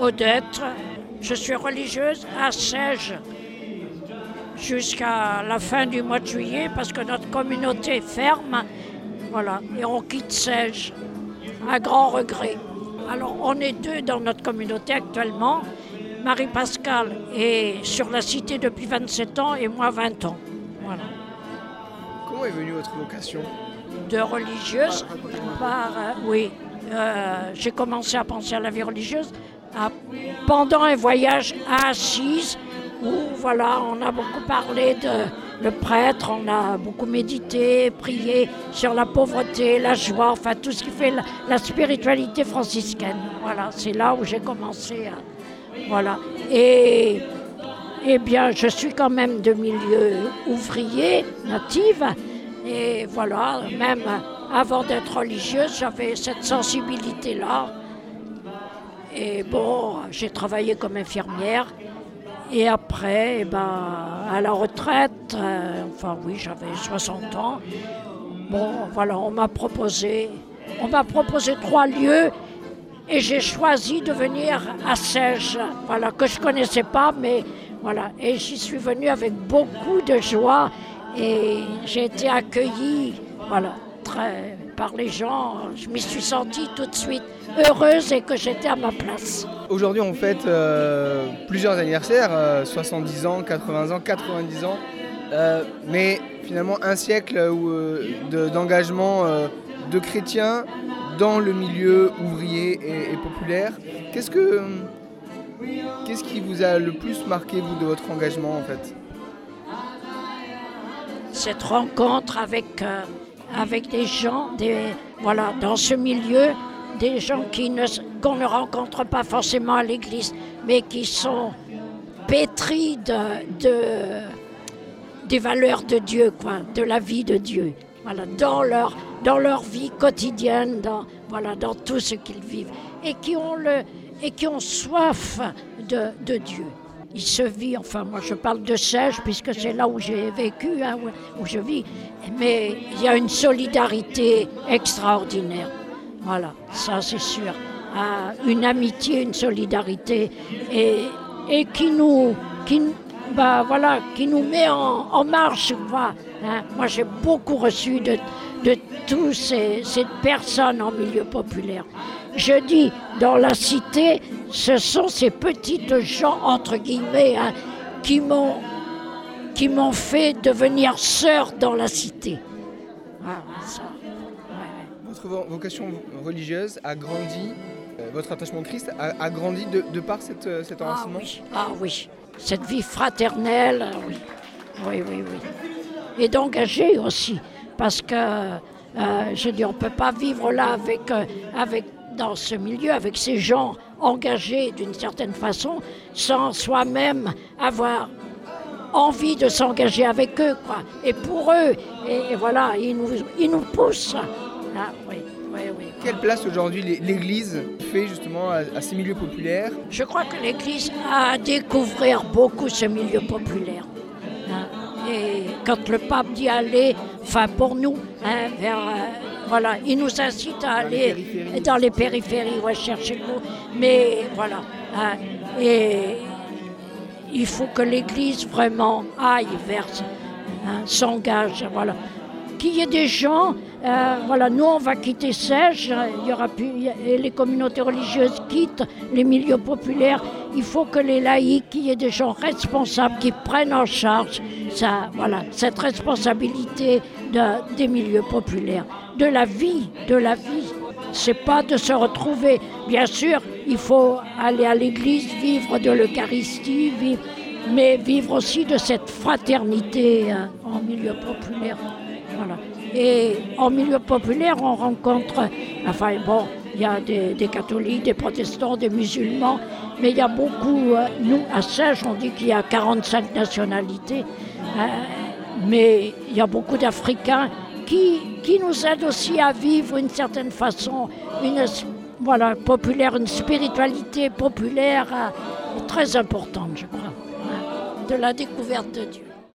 Odette. Je suis religieuse à Sège jusqu'à la fin du mois de juillet parce que notre communauté ferme. Voilà, et on quitte Sège à grand regret. Alors on est deux dans notre communauté actuellement. Marie-Pascale est sur la cité depuis 27 ans et moi 20 ans. Voilà. Comment est venue votre vocation? De religieuse par, euh, oui, euh, j'ai commencé à penser à la vie religieuse pendant un voyage à Assise où voilà, on a beaucoup parlé de le prêtre, on a beaucoup médité, prié sur la pauvreté, la joie, enfin tout ce qui fait la, la spiritualité franciscaine. Voilà, c'est là où j'ai commencé voilà. Et eh bien, je suis quand même de milieu ouvrier, native. Et voilà, même avant d'être religieuse, j'avais cette sensibilité-là. Et bon, j'ai travaillé comme infirmière. Et après, eh ben, à la retraite, euh, enfin oui, j'avais 60 ans. Bon, voilà, on m'a proposé, on m'a proposé trois lieux et j'ai choisi de venir à Sège, voilà, que je connaissais pas, mais voilà. Et j'y suis venue avec beaucoup de joie et j'ai été accueillie, voilà, par les gens. Je m'y suis sentie tout de suite heureuse et que j'étais à ma place. Aujourd'hui, on fête euh, plusieurs anniversaires, euh, 70 ans, 80 ans, 90 ans, euh, mais finalement un siècle euh, de- d'engagement euh, de chrétiens dans le milieu ouvrier et, et populaire. Qu'est-ce que qu'est-ce qui vous a le plus marqué vous de votre engagement en fait? Cette rencontre avec, euh, avec des gens, des, voilà, dans ce milieu, des gens qui ne, qu'on ne rencontre pas forcément à l'église, mais qui sont pétris de, de- des valeurs de Dieu, quoi, de la vie de Dieu. Voilà, dans leur, dans leur vie quotidienne, dans, voilà, dans tout ce qu'ils vivent. Et qui ont, le, et qui ont soif de, de Dieu. Il se vit, enfin moi je parle de Sège puisque c'est là où j'ai vécu, hein, où, je vis, mais il y a une solidarité extraordinaire. Voilà, ça c'est sûr. Ah, une amitié, une solidarité et, qui nous, qui, bah, voilà, qui nous met en, marche. hein. Moi j'ai beaucoup reçu de, de tous ces, ces personnes en milieu populaire. Je dis, dans la cité, ce sont ces petites gens, entre guillemets, hein, qui m'ont qui m'ont fait devenir sœur dans la cité. Ça. Votre vo- vocation religieuse a grandi, euh, votre attachement au Christ a, a grandi de, de par cette, euh, cet Ah enracinement oui, ah oui, cette vie fraternelle, ah oui, oui, oui, oui. Et d'engager aussi, parce que euh, je dis, on ne peut pas vivre là avec, euh, avec, dans ce milieu, avec ces gens engagés d'une certaine façon, sans soi-même avoir envie de s'engager avec eux, quoi. Et pour eux, et, et voilà, ils nous, ils nous poussent. Ah oui, oui, oui. Quelle place aujourd'hui l'É- l'Église fait justement à, à ces milieux populaires? Je crois que l'Église a à découvrir beaucoup ce milieu populaire. hein. Et quand le pape dit aller, enfin pour nous, hein, vers, euh, voilà, il nous incite à aller dans les périphéries, ouais, chercher le mot. Mais voilà, hein, et il faut que l'Église vraiment aille vers, hein, s'engage, voilà. Qu'il y ait des gens, euh, voilà, nous on va quitter Sège, il y aura plus, et les communautés religieuses quittent les milieux populaires. Il faut que les laïcs, qu'il y ait des gens responsables qui prennent en charge voilà, cette responsabilité de- des milieux populaires, de la vie, de la vie. C'est pas de se retrouver. Bien sûr, il faut aller à l'église, vivre de l'Eucharistie, mais vivre aussi de cette fraternité hein, en milieu populaire. Voilà. Et en milieu populaire, on rencontre, enfin bon, il y a des, catholiques, des protestants, des musulmans, mais il y a beaucoup, euh, nous à Sèche, on dit qu'il y a 45 nationalités, euh, mais il y a beaucoup d'Africains qui, qui nous aident aussi à vivre une certaine façon, une, voilà, populaire, une spiritualité populaire euh, très importante, je crois, hein, de la découverte de Dieu.